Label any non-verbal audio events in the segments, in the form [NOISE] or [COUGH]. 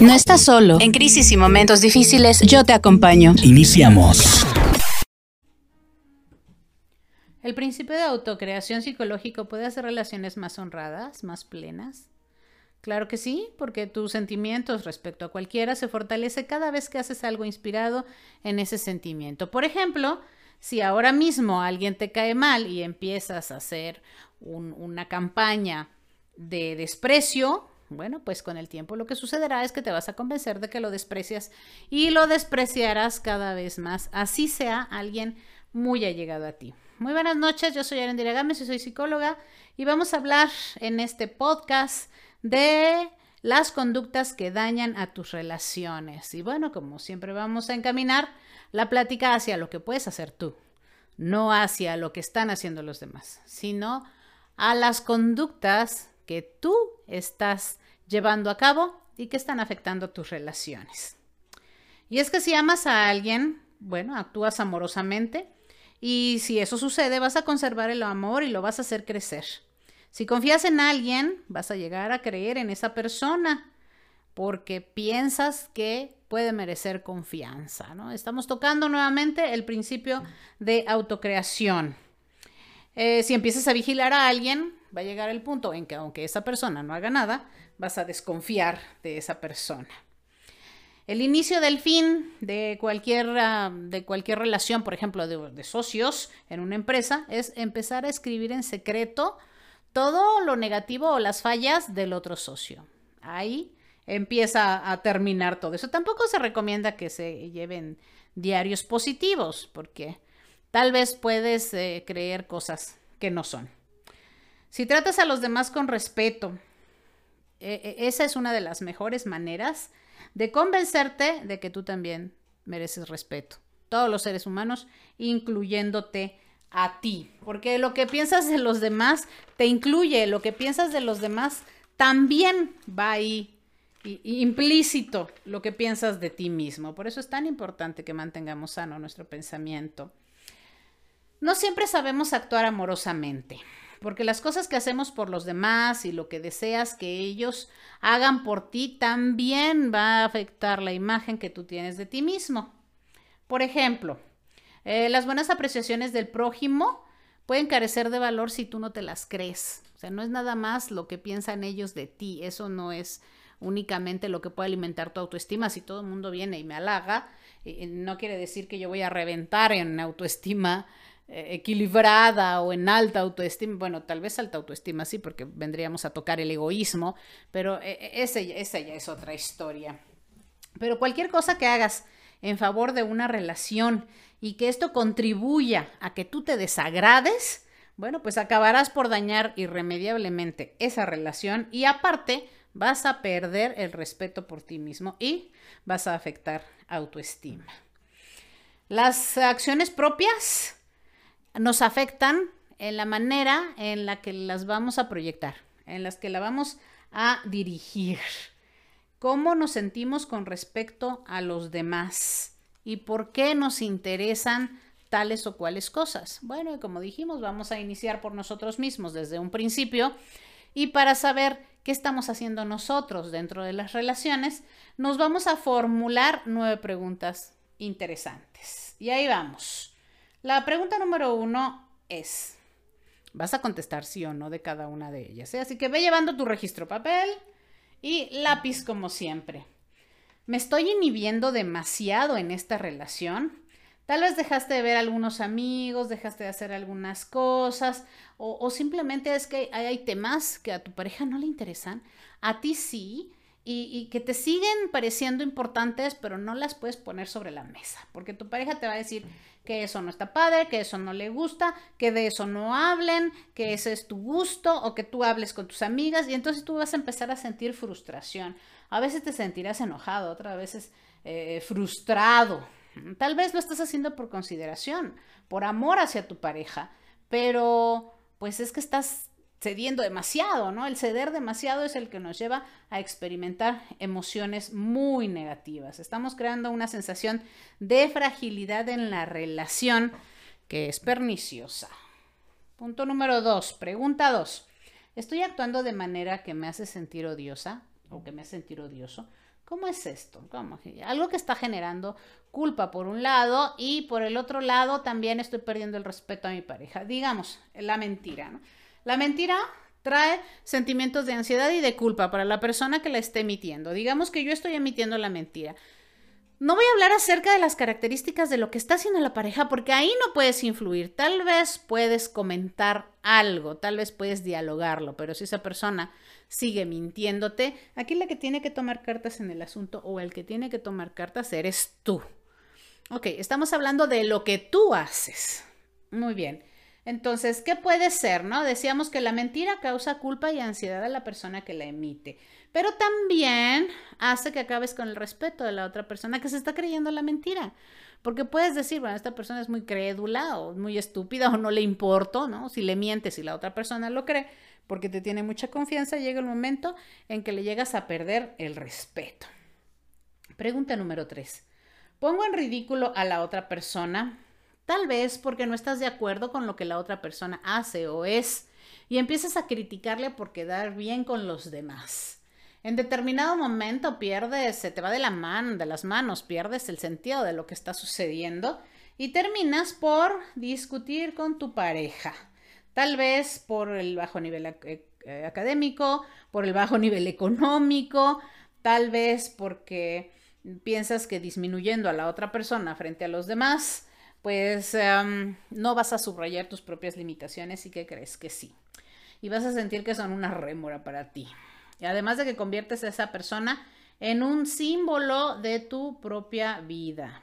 No estás solo. En crisis y momentos difíciles, yo te acompaño. Iniciamos. El principio de autocreación psicológico puede hacer relaciones más honradas, más plenas. Claro que sí, porque tus sentimientos respecto a cualquiera se fortalece cada vez que haces algo inspirado en ese sentimiento. Por ejemplo, si ahora mismo alguien te cae mal y empiezas a hacer una campaña de desprecio, bueno, pues con el tiempo lo que sucederá es que te vas a convencer de que lo desprecias y lo despreciarás cada vez más, así sea alguien muy allegado a ti. Muy buenas noches, yo soy Arendira Gámez y soy psicóloga y vamos a hablar en este podcast de las conductas que dañan a tus relaciones. Y bueno, como siempre vamos a encaminar la plática hacia lo que puedes hacer tú, no hacia lo que están haciendo los demás, sino a las conductas que tú estás llevando a cabo y que están afectando tus relaciones. Y es que si amas a alguien, bueno, actúas amorosamente y si eso sucede vas a conservar el amor y lo vas a hacer crecer. Si confías en alguien, vas a llegar a creer en esa persona porque piensas que puede merecer confianza, ¿no? Estamos tocando nuevamente el principio de autocreación. Eh, si empiezas a vigilar a alguien, va a llegar el punto en que aunque esa persona no haga nada, vas a desconfiar de esa persona. El inicio del fin de cualquier, ah, de cualquier relación, por ejemplo, de, de, socios en una empresa, es empezar a escribir en secreto todo lo negativo o las fallas del otro socio. Ahí empieza a terminar todo eso. Tampoco se recomienda que se lleven diarios positivos, porque tal vez puedes eh, creer cosas que no son. Si tratas a los demás con respeto, e, e, esa es una de las mejores maneras de convencerte de que tú también mereces respeto. Todos los seres humanos, incluyéndote a ti. Porque lo que piensas de los demás te incluye, lo que piensas de los demás también va ahí implícito lo que piensas de ti mismo. Por eso es tan importante que mantengamos sano nuestro pensamiento. No siempre sabemos actuar amorosamente porque las cosas que hacemos por los demás y lo que deseas que ellos hagan por ti también va a afectar la imagen que tú tienes de ti mismo. Por ejemplo, eh, las buenas apreciaciones del prójimo pueden carecer de valor si tú no te las crees. O sea, no es nada más lo que piensan ellos de ti, eso no es únicamente lo que puede alimentar tu autoestima. Si todo el mundo viene y me halaga, eh, no quiere decir que yo voy a reventar en autoestima eh, equilibrada o en alta autoestima, bueno, tal vez alta autoestima sí, porque vendríamos a tocar el egoísmo, pero eh, eh, ese, esa ya es otra historia. Pero cualquier cosa que hagas en favor de una relación y que esto contribuya a que tú te desagrades, bueno, pues acabarás por dañar irremediablemente esa relación y aparte vas a perder el respeto por ti mismo y vas a afectar autoestima. Las acciones propias nos afectan en la manera en la que las vamos a proyectar, en las que la vamos a dirigir. ¿Cómo nos sentimos con respecto a los demás? ¿Y por qué nos interesan tales o cuales cosas? Bueno, como dijimos, vamos a iniciar por nosotros mismos desde un principio y para saber qué estamos haciendo nosotros dentro de las relaciones, nos vamos a formular nueve preguntas interesantes. Y ahí vamos. La pregunta número uno es, vas a contestar sí o no de cada una de ellas. ¿eh? Así que ve llevando tu registro papel y lápiz como siempre. ¿Me estoy inhibiendo demasiado en esta relación? Tal vez dejaste de ver algunos amigos, dejaste de hacer algunas cosas, o, simplemente es que hay, temas que a tu pareja no le interesan, a ti sí, y, y, que te siguen pareciendo importantes, pero no las puedes poner sobre la mesa, porque tu pareja te va a decir, que eso no está padre, que eso no le gusta, que de eso no hablen, que ese es tu gusto o que tú hables con tus amigas y entonces tú vas a empezar a sentir frustración. A veces te sentirás enojado, otras veces eh, frustrado. Tal vez lo estás haciendo por consideración, por amor hacia tu pareja, pero pues es que estás cediendo demasiado, ¿no? El ceder demasiado es el que nos lleva a experimentar emociones muy negativas. Estamos creando una sensación de fragilidad en la relación que es perniciosa. Punto número dos, pregunta dos. ¿Estoy actuando de manera que me hace sentir odiosa? o que me hace sentir odioso. ¿Cómo es esto? ¿Cómo? Algo que está generando culpa por un lado y por el otro lado también estoy perdiendo el respeto a mi pareja. Digamos, la mentira. ¿no? La mentira trae sentimientos de ansiedad y de culpa para la persona que la esté emitiendo. Digamos que yo estoy emitiendo la mentira. No voy a hablar acerca de las características de lo que está haciendo la pareja porque ahí no puedes influir. Tal vez puedes comentar algo, tal vez puedes dialogarlo, pero si esa persona sigue mintiéndote, aquí la que tiene que tomar cartas en el asunto o el que tiene que tomar cartas eres tú. Ok, estamos hablando de lo que tú haces. Muy bien. Entonces, ¿qué puede ser? ¿No? Decíamos que la mentira causa culpa y ansiedad a la persona que la emite, pero también hace que acabes con el respeto de la otra persona que se está creyendo la mentira. Porque puedes decir, bueno, esta persona es muy crédula o muy estúpida o no le importo, ¿no? Si le mientes y la otra persona lo cree, porque te tiene mucha confianza, llega el momento en que le llegas a perder el respeto. Pregunta número tres. ¿Pongo en ridículo a la otra persona? Tal vez porque no estás de acuerdo con lo que la otra persona hace o es y empiezas a criticarle por quedar bien con los demás. En determinado momento pierdes, se te va de la mano, de las manos, pierdes el sentido de lo que está sucediendo y terminas por discutir con tu pareja. Tal vez por el bajo nivel eh, académico, por el bajo [LAUGHS] nivel económico, tal vez porque piensas que disminuyendo a la otra persona frente a los demás pues em, no vas a subrayar tus propias limitaciones y que crees que sí. Y vas a sentir que son una rémora para ti. Y además de que conviertes a esa persona en un símbolo de tu propia vida.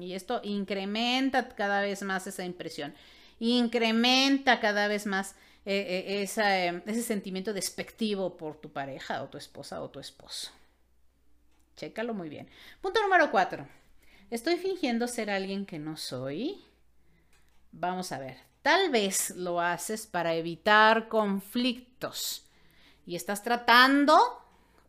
Y esto incrementa cada vez más esa impresión. Incrementa cada vez más eh, eh, em, ese sentimiento despectivo por tu pareja o tu esposa o tu esposo. Chécalo muy bien. Punto número cuatro ¿Estoy fingiendo ser alguien que no soy? Vamos a ver. Tal vez lo haces para evitar conflictos y estás tratando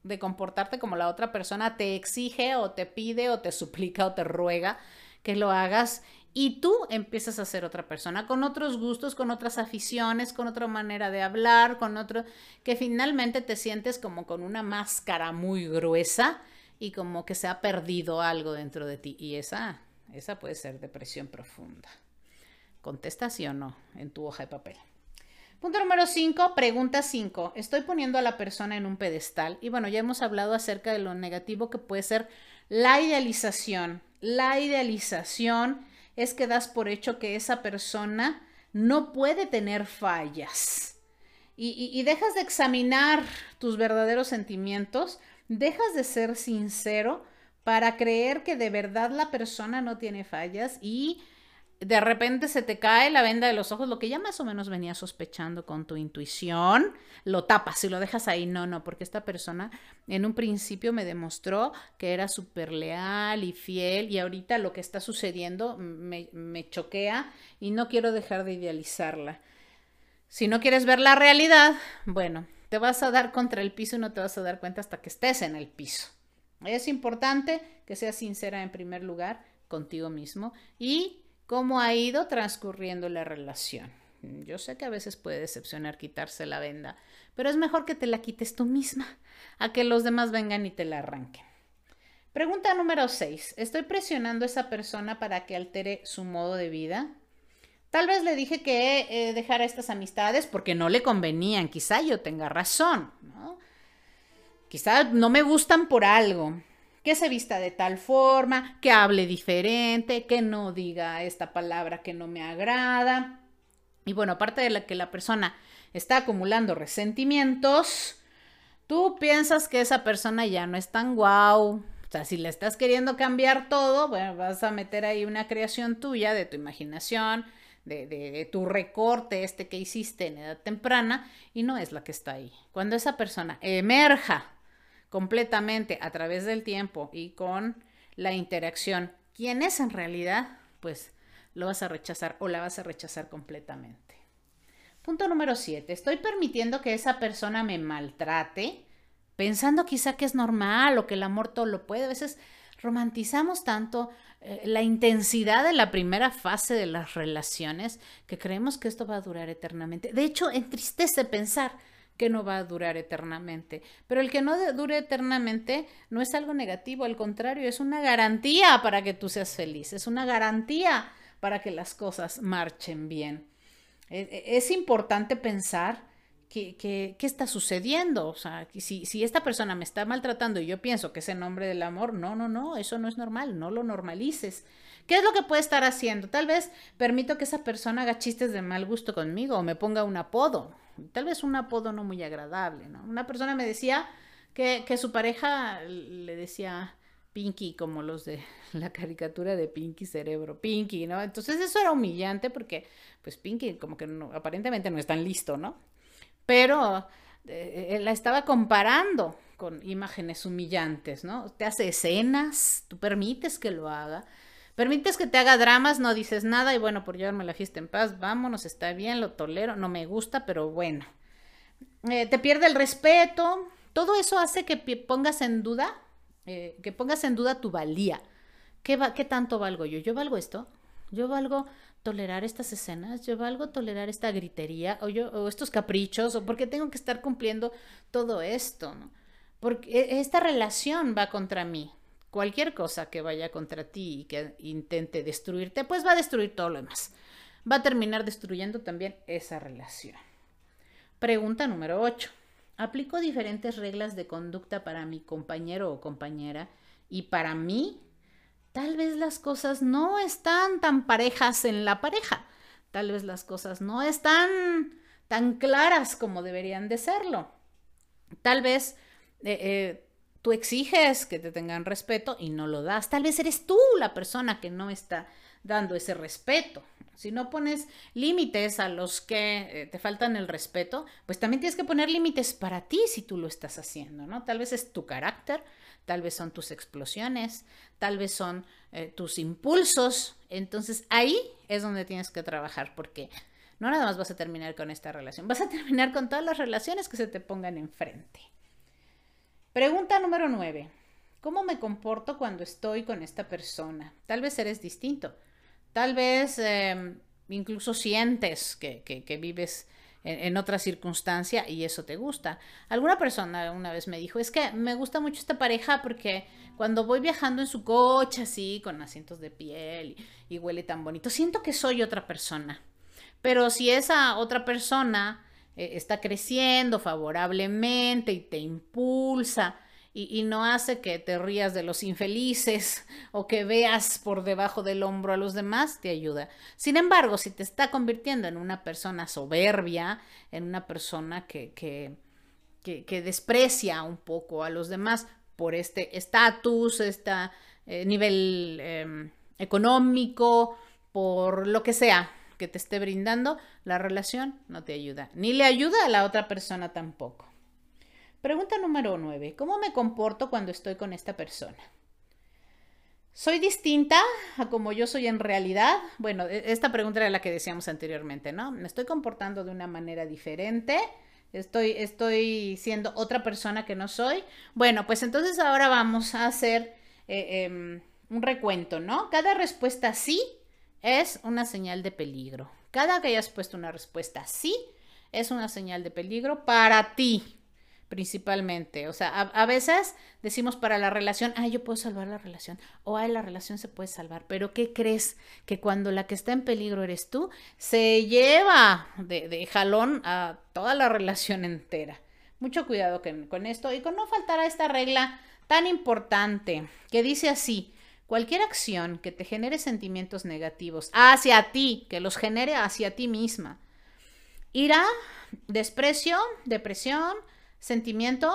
de comportarte como la otra persona te exige o te pide o te suplica o te ruega que lo hagas y tú empiezas a ser otra persona con otros gustos, con otras aficiones, con otra manera de hablar, con otro que finalmente te sientes como con una máscara muy gruesa y como que se ha perdido algo dentro de ti. Y esa, esa puede ser depresión profunda. Contesta sí o no en tu hoja de papel. Punto número 5, pregunta 5. Estoy poniendo a la persona en un pedestal. Y bueno, ya hemos hablado acerca de lo negativo que puede ser la idealización. La idealización es que das por hecho que esa persona no puede tener fallas. Y, y dejas de examinar tus verdaderos sentimientos dejas de ser sincero para creer que de verdad la persona no tiene fallas y de repente se te cae la venda de los ojos, lo que ya más o menos venía sospechando con tu intuición, lo tapas y lo dejas ahí. No, no, porque esta persona en un principio me demostró que era súper leal y fiel y ahorita lo que está sucediendo me, me choquea y no quiero dejar de idealizarla. Si no quieres ver la realidad, bueno, te vas a dar contra el piso y no te vas a dar cuenta hasta que estés en el piso. Es importante que seas sincera en primer lugar contigo mismo y cómo ha ido transcurriendo la relación. Yo sé que a veces puede decepcionar quitarse la venda, pero es mejor que te la quites tú misma a que los demás vengan y te la arranquen. Pregunta número 6. ¿Estoy presionando a esa persona para que altere su modo de vida? Tal vez le dije que eh, dejara estas amistades porque no le convenían. Quizá yo tenga razón, ¿no? Quizá no me gustan por algo. Que se vista de tal forma, que hable diferente, que no diga esta palabra que no me agrada. Y bueno, aparte de la que la persona está acumulando resentimientos, tú piensas que esa persona ya no es tan guau. O sea, si le estás queriendo cambiar todo, bueno, vas a meter ahí una creación tuya de tu imaginación, de, tu recorte este que hiciste en edad temprana y no es la que está ahí. Cuando esa persona emerja completamente a través del tiempo y con la interacción, ¿quién es en realidad? Pues lo vas a rechazar o la vas a rechazar completamente. Punto número 7. Estoy permitiendo que esa persona me maltrate, pensando quizá que es normal o que el amor todo lo puede. A veces romantizamos tanto eh, la intensidad de la primera fase de las relaciones que creemos que esto va a durar eternamente. De hecho, entristece pensar que no va a durar eternamente. Pero el que no dure eternamente no es algo negativo, al contrario, es una garantía para que tú seas feliz, es una garantía para que las cosas marchen bien. E, e, es importante pensar ¿Qué, está sucediendo? O sea, si, esta persona me está maltratando y yo pienso que es en nombre del amor, no, no, no, eso no es normal, no lo normalices. ¿Qué es lo que puede estar haciendo? Tal vez permito que esa persona haga chistes de mal gusto conmigo o me ponga un apodo. Tal vez un apodo no muy agradable, ¿no? Una persona me decía que, que su pareja le decía Pinky, como los de [LAUGHS] la caricatura de Pinky Cerebro, Pinky, ¿no? Entonces eso era humillante porque, pues Pinky como que no, aparentemente no es tan listo, ¿no? Pero eh, la estaba comparando con imágenes humillantes, ¿no? Te hace escenas, tú permites que lo haga, permites que te haga dramas, no dices nada y bueno, por llevarme la fiesta en paz, vámonos, está bien, lo tolero, no me gusta, pero bueno. Eh, te pierde el respeto, todo eso hace que pongas en duda, eh, que pongas en duda tu valía. ¿Qué, va, ¿Qué tanto valgo yo? ¿Yo valgo esto? ¿Yo valgo tolerar estas escenas, yo valgo tolerar esta gritería o, yo, o estos caprichos, o porque tengo que estar cumpliendo todo esto. Porque e, esta relación va contra mí. Cualquier cosa que vaya contra ti y que intente destruirte, pues va a destruir todo lo demás. Va a terminar destruyendo también esa relación. Pregunta número 8. ¿Aplico diferentes reglas de conducta para mi compañero o compañera y para mí tal vez las cosas no están tan parejas en la pareja, tal vez las cosas no están tan claras como deberían de serlo. Tal vez eh, eh, tú exiges que te tengan respeto y no lo das. Tal vez eres tú la persona que no está dando ese respeto. Si no pones límites a los que eh, te faltan el respeto, pues también tienes que poner límites para ti si tú lo estás haciendo, ¿no? Tal vez es tu carácter, tal vez son tus explosiones, tal vez son eh, tus impulsos. Entonces ahí es donde tienes que trabajar porque no nada más vas a terminar con esta relación, vas a terminar con todas las relaciones que se te pongan enfrente. Pregunta número 9. ¿Cómo me comporto cuando estoy con esta persona? Tal vez eres distinto. Tal vez em, incluso sientes que, que vives en, otra circunstancia y eso te gusta. Alguna persona una vez me dijo, es que me gusta mucho esta pareja porque cuando voy viajando en su coche así, con asientos de piel y, huele tan bonito, siento que soy otra persona. Pero si esa otra persona eh, está creciendo favorablemente y te impulsa, y, no hace que te rías de los infelices [LAUGHS] o que veas por debajo del hombro a los demás, te ayuda. Sin embargo, si te está convirtiendo en una persona soberbia, en una persona que, que, que, desprecia un poco a los demás por este estatus, este nivel em, económico, por lo que sea que te esté brindando, la relación no te ayuda. Ni le ayuda a la otra persona tampoco. Pregunta número 9. ¿Cómo me comporto cuando estoy con esta persona? ¿Soy distinta a como yo soy en realidad? Bueno, e, esta pregunta era la que decíamos anteriormente, ¿no? ¿Me estoy comportando de una manera diferente? ¿Estoy, estoy siendo otra persona que no soy? Bueno, pues entonces ahora vamos a hacer eh, em, un recuento, ¿no? Cada respuesta sí es una señal de peligro. Cada que hayas puesto una respuesta sí es una señal de peligro para ti, principalmente. O sea, a, veces decimos para la relación, ay, yo puedo salvar la relación, o ay, la relación se puede salvar, pero ¿qué crees? Que cuando la que está en peligro eres tú, se lleva de, jalón a toda la [LAUGHS] relación entera. Mucho cuidado con esto y con no faltar a esta regla tan importante que dice así, cualquier acción que te genere sentimientos negativos hacia ti, que los genere hacia ti misma, irá desprecio, depresión, sentimiento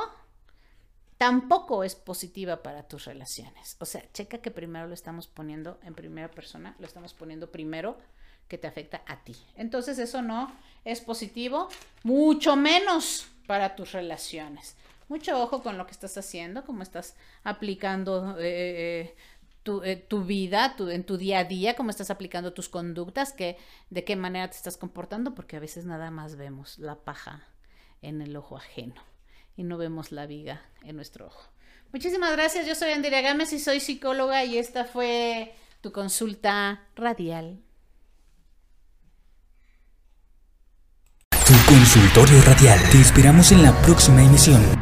tampoco es positiva para tus relaciones. O sea, checa que primero lo estamos poniendo en primera persona, lo estamos poniendo primero que te afecta a ti. Entonces eso no es positivo, mucho menos para tus relaciones. Mucho ojo con lo que estás haciendo, cómo estás aplicando eh, eh, tu, vida tu, en tu día a día, cómo estás aplicando tus conductas, que, de qué manera te estás comportando, porque a veces nada más vemos la paja en el ojo ajeno y no vemos la viga en nuestro ojo. Muchísimas gracias, yo soy Andrea Gámez y soy psicóloga y esta fue tu consulta radial. Consultorio Radial. Te esperamos en la próxima emisión.